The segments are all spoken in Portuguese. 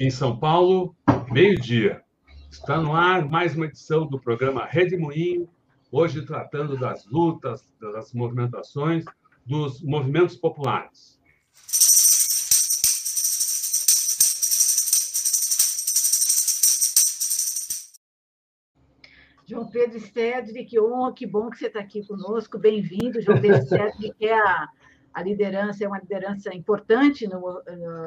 em São Paulo, meio-dia. Está no ar mais uma edição do programa Rede Moinho, hoje tratando das lutas, das movimentações, dos movimentos populares. João Pedro Stedley, que honra, que bom que você está aqui conosco. Bem-vindo, João Pedro Stedley, que é a a liderança é uma liderança importante no,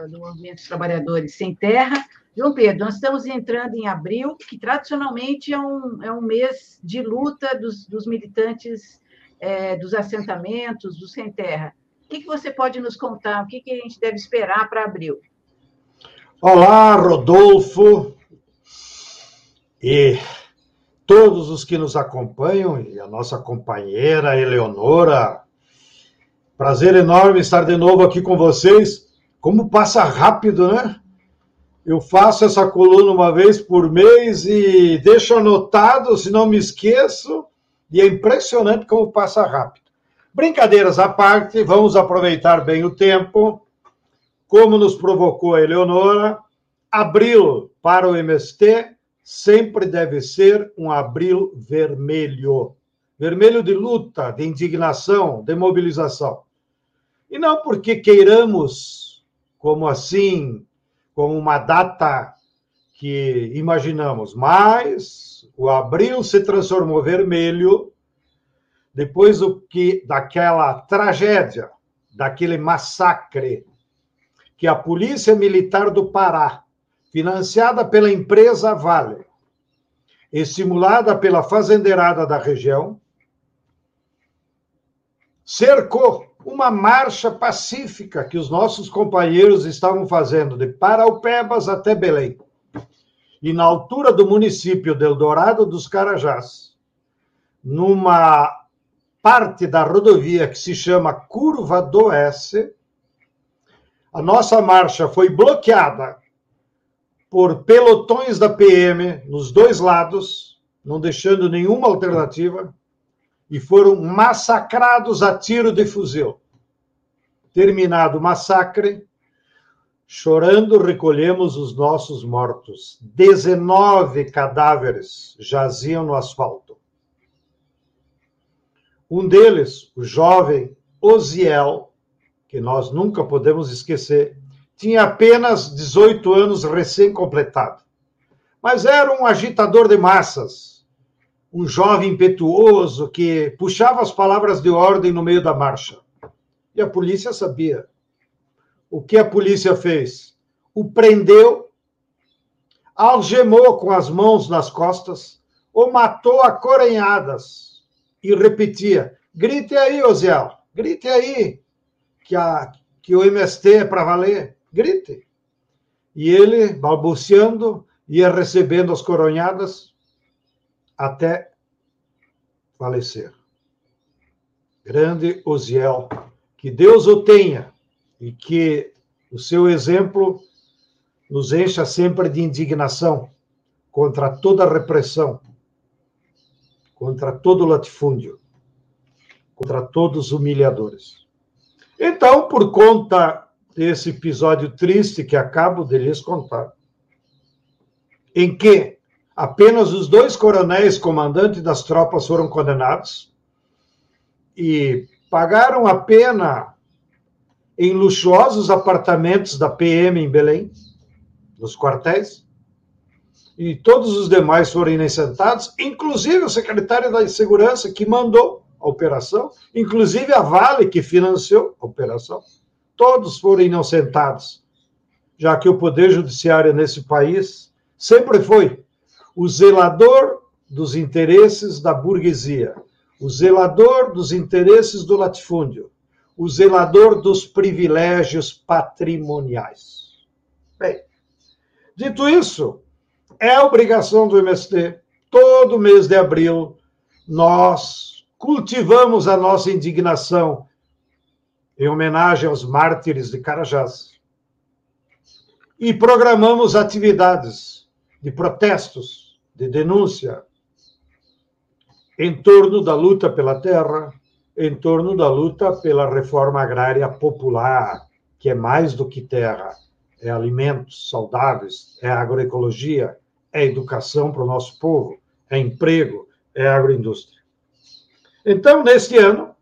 no, movimento dos trabalhadores sem terra. João Pedro, nós estamos entrando em abril, que tradicionalmente é um, é um mês de luta dos, dos militantes é, dos assentamentos, dos sem terra. O que, que você pode nos contar? O que, que a gente deve esperar para abril? Olá, Rodolfo e todos os que nos acompanham, e a nossa companheira Eleonora, Prazer enorme estar de novo aqui com vocês. Como passa rápido, né? Eu faço essa coluna uma vez por mês e deixo anotado, se não me esqueço, e é impressionante como passa rápido. Brincadeiras à parte, vamos aproveitar bem o tempo. Como nos provocou a Eleonora, abril para o MST sempre deve ser um abril vermelho. Vermelho de luta, de indignação, de mobilização. E não porque queiramos, como assim, como uma data que imaginamos, mas o abril se transformou vermelho depois do que daquela tragédia, daquele massacre que a Polícia Militar do Pará, financiada pela empresa Vale, estimulada pela fazendeirada da região, cercou uma marcha pacífica que os nossos companheiros estavam fazendo de Paraupebas até Belém. E na altura do município de Eldorado dos Carajás, numa parte da rodovia que se chama Curva do Oeste, a nossa marcha foi bloqueada por pelotões da PM nos dois lados, não deixando nenhuma alternativa e foram massacrados a tiro de fuzil. Terminado o massacre, chorando recolhemos os nossos mortos. 19 cadáveres jaziam no asfalto. Um deles, o jovem Osiel, que nós nunca podemos esquecer, tinha apenas 18 anos recém-completado. Mas era um agitador de massas, um jovem impetuoso que puxava as palavras de ordem no meio da marcha. E a polícia sabia. O que a polícia fez? O prendeu, algemou com as mãos nas costas, o matou a corenhadas e repetia: grite aí, Osiel, grite aí, que, a, que o MST é para valer, grite. E ele, balbuciando, ia recebendo as coronhadas, até falecer. Grande Osiel, que Deus o tenha e que o seu exemplo nos encha sempre de indignação contra toda repressão, contra todo latifúndio, contra todos os humilhadores. Então, por conta desse episódio triste que acabo de lhes contar, em que Apenas os dois coronéis comandantes das tropas foram condenados e pagaram a pena em luxuosos apartamentos da PM em Belém, nos quartéis, e todos os demais foram inocentados, inclusive o secretário da Segurança que mandou a operação, inclusive a Vale que financiou a operação. Todos foram inocentados, já que o poder judiciário nesse país sempre foi o zelador dos interesses da burguesia, o zelador dos interesses do latifúndio, o zelador dos privilégios patrimoniais. Bem, dito isso, é obrigação do MST, todo mês de abril, nós cultivamos a nossa indignação em homenagem aos mártires de Carajás e programamos atividades de protestos, de denúncia, em torno da luta pela terra, em torno da luta pela reforma agrária popular, que é mais do que terra, é alimentos saudáveis, é agroecologia, é educação para o nosso povo, é emprego, é agroindústria. Então, neste ano,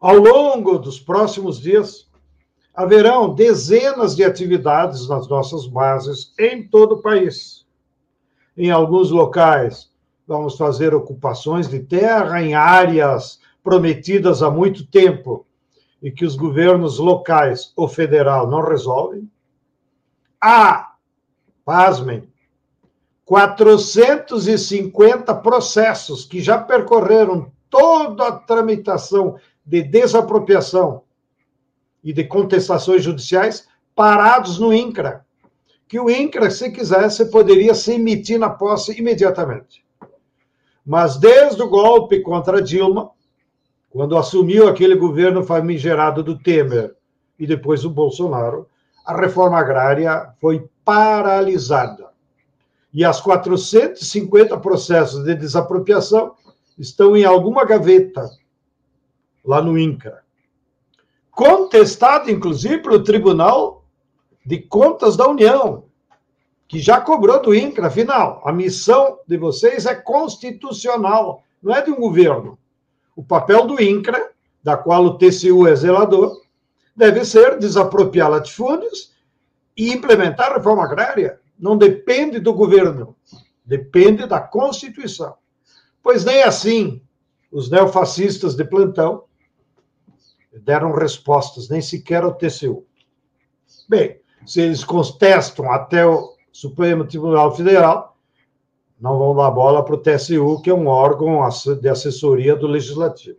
ao longo dos próximos dias, haverão dezenas de atividades nas nossas bases em todo o país. Em alguns locais, vamos fazer ocupações de terra em áreas prometidas há muito tempo e que os governos locais ou federal não resolvem. Há, pasmem, 450 processos que já percorreram toda a tramitação de desapropriação e de contestações judiciais parados no INCRA. Que o INCRA, se quisesse, poderia se emitir na posse imediatamente. Mas desde o golpe contra Dilma, quando assumiu aquele governo famigerado do Temer e depois o Bolsonaro, a reforma agrária foi paralisada. E as 450 processos de desapropriação estão em alguma gaveta lá no INCRA. Contestado, inclusive, pelo Tribunal de Contas da União, que já cobrou do INCRA. Afinal, a missão de vocês é constitucional, não é de um governo. O papel do INCRA, da qual o TCU é zelador, deve ser desapropriar latifúndios e implementar a reforma agrária. Não depende do governo, depende da Constituição. Pois nem assim os neofascistas de plantão deram respostas, nem sequer ao TCU. Bem, eles contestam até o Supremo Tribunal Federal, não vão dar bola para o TSU, que é um órgão de assessoria do Legislativo.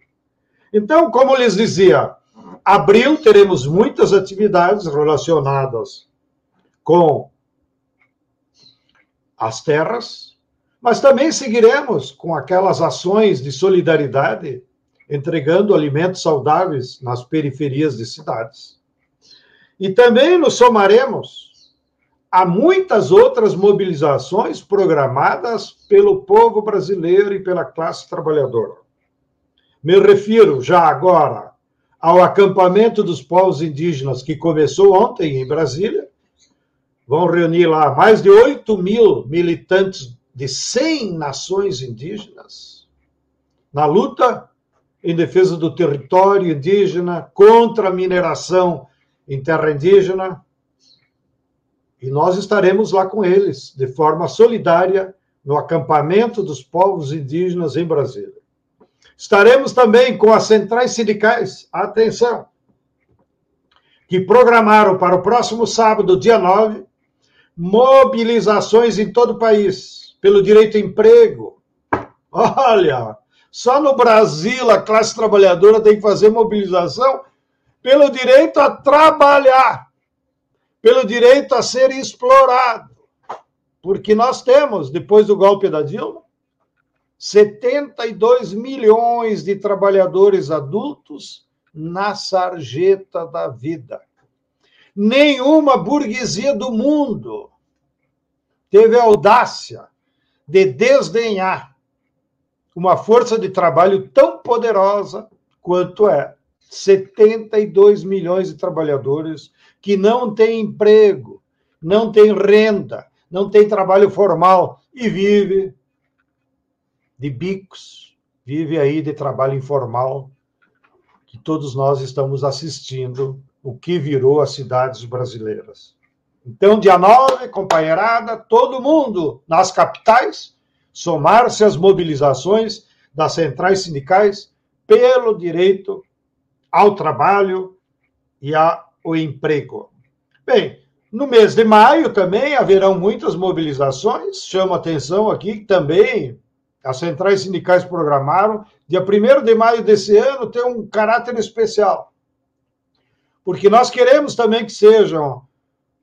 Então, como lhes dizia, abril teremos muitas atividades relacionadas com as terras, mas também seguiremos com aquelas ações de solidariedade, entregando alimentos saudáveis nas periferias de cidades. E também nos somaremos há muitas outras mobilizações programadas pelo povo brasileiro e pela classe trabalhadora. Me refiro já agora ao acampamento dos povos indígenas que começou ontem em Brasília. Vão reunir lá mais de 8 mil militantes de 100 nações indígenas na luta em defesa do território indígena, contra a mineração em terra indígena, e nós estaremos lá com eles, de forma solidária, no acampamento dos povos indígenas em Brasília. Estaremos também com as centrais sindicais, atenção, que programaram para o próximo sábado, dia 9, mobilizações em todo o país, pelo direito a emprego. Olha, só no Brasil a classe trabalhadora tem que fazer mobilização pelo direito a trabalhar pelo direito a ser explorado. Porque nós temos, depois do golpe da Dilma, 72 milhões de trabalhadores adultos na sarjeta da vida. Nenhuma burguesia do mundo teve a audácia de desdenhar uma força de trabalho tão poderosa quanto é 72 milhões de trabalhadores que não têm emprego, não têm renda, não têm trabalho formal e vive de bicos, vive aí de trabalho informal, que todos nós estamos assistindo o que virou as cidades brasileiras. Então, dia 9, companheirada, todo mundo nas capitais, somar-se às mobilizações das centrais sindicais pelo direito ao trabalho e ao emprego. Bem, no mês de maio também haverão muitas mobilizações. Chamo atenção aqui também as centrais sindicais programaram. Dia 1 de maio desse ano tem um caráter especial. Porque nós queremos também que seja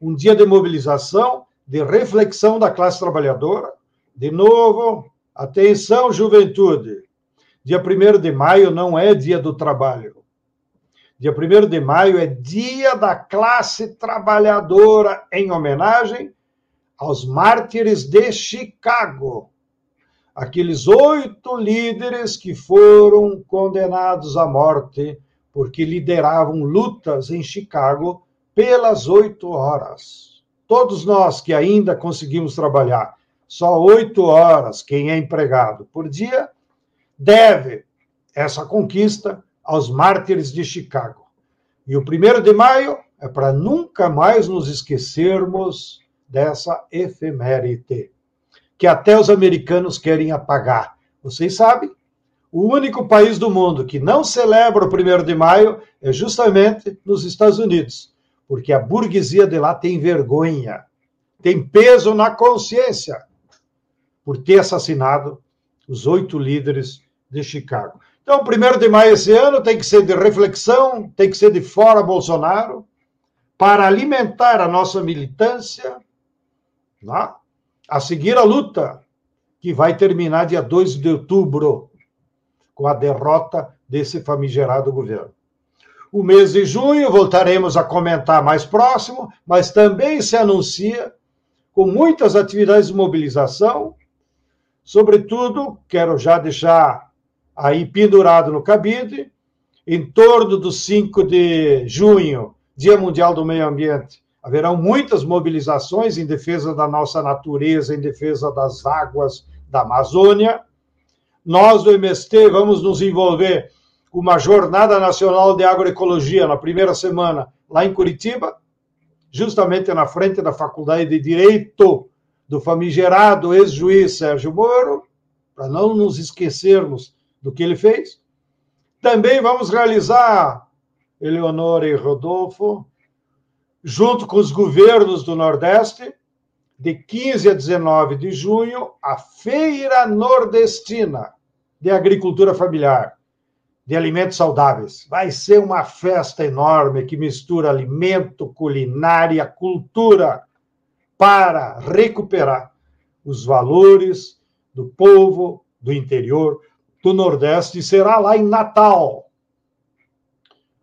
um dia de mobilização, de reflexão da classe trabalhadora. De novo, atenção, juventude. Dia 1 de maio não é dia do trabalho. Dia 1 de maio é Dia da Classe Trabalhadora, em homenagem aos mártires de Chicago. Aqueles oito líderes que foram condenados à morte porque lideravam lutas em Chicago pelas oito horas. Todos nós que ainda conseguimos trabalhar só oito horas, quem é empregado por dia, deve essa conquista aos mártires de Chicago. E o primeiro de maio é para nunca mais nos esquecermos dessa efeméride, que até os americanos querem apagar. Vocês sabem? O único país do mundo que não celebra o primeiro de maio é justamente nos Estados Unidos, porque a burguesia de lá tem vergonha, tem peso na consciência por ter assassinado os oito líderes de Chicago. Então, primeiro de maio esse ano tem que ser de reflexão, tem que ser de fora Bolsonaro, para alimentar a nossa militância, né? a seguir a luta, que vai terminar dia 2 de outubro, com a derrota desse famigerado governo. O mês de junho voltaremos a comentar mais próximo, mas também se anuncia com muitas atividades de mobilização. Sobretudo, quero já deixar aí pendurado no cabide, em torno do 5 de junho, Dia Mundial do Meio Ambiente. Haverão muitas mobilizações em defesa da nossa natureza, em defesa das águas da Amazônia. Nós do MST vamos nos envolver com uma Jornada Nacional de Agroecologia na primeira semana lá em Curitiba, justamente na frente da Faculdade de Direito do famigerado ex-juiz Sérgio Moro, para não nos esquecermos do que ele fez. Também vamos realizar, Eleonora e Rodolfo, junto com os governos do Nordeste, de 15 a 19 de junho, a Feira Nordestina de Agricultura Familiar, de alimentos saudáveis. Vai ser uma festa enorme que mistura alimento, culinária, cultura, para recuperar os valores do povo do interior do Nordeste será lá em Natal,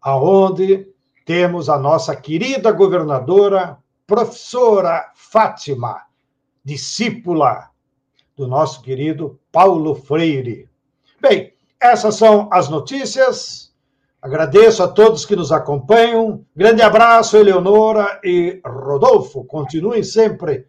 aonde temos a nossa querida governadora, professora Fátima, discípula do nosso querido Paulo Freire. Bem, essas são as notícias. Agradeço a todos que nos acompanham. Grande abraço, Eleonora e Rodolfo. Continuem sempre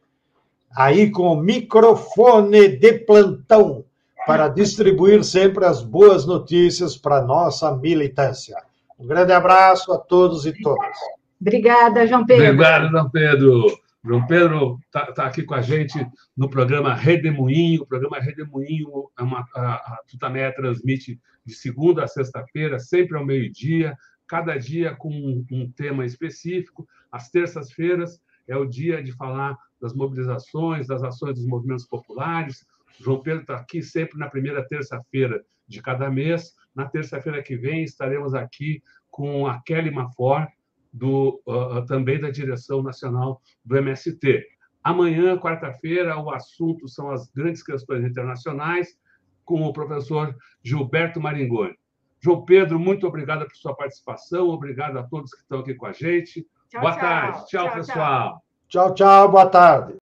aí com o microfone de plantão para distribuir sempre as boas notícias para nossa militância. Um grande abraço a todos e todas. Obrigada, João Pedro. Obrigado, João Pedro. João Pedro está tá aqui com a gente no programa Redemoinho. O programa Redemoinho é uma, a, a Tutameia transmite de segunda a sexta-feira, sempre ao meio-dia, cada dia com um, um tema específico. Às terças-feiras é o dia de falar das mobilizações, das ações dos movimentos populares, João Pedro está aqui sempre na primeira terça-feira de cada mês. Na terça-feira que vem estaremos aqui com a Kelly Mafor, do, uh, também da direção nacional do MST. Amanhã, quarta-feira, o assunto são as grandes questões internacionais, com o professor Gilberto Maringoni. João Pedro, muito obrigado por sua participação, obrigado a todos que estão aqui com a gente. Tchau, boa tchau. tarde. Tchau, tchau pessoal. Tchau, tchau, boa tarde.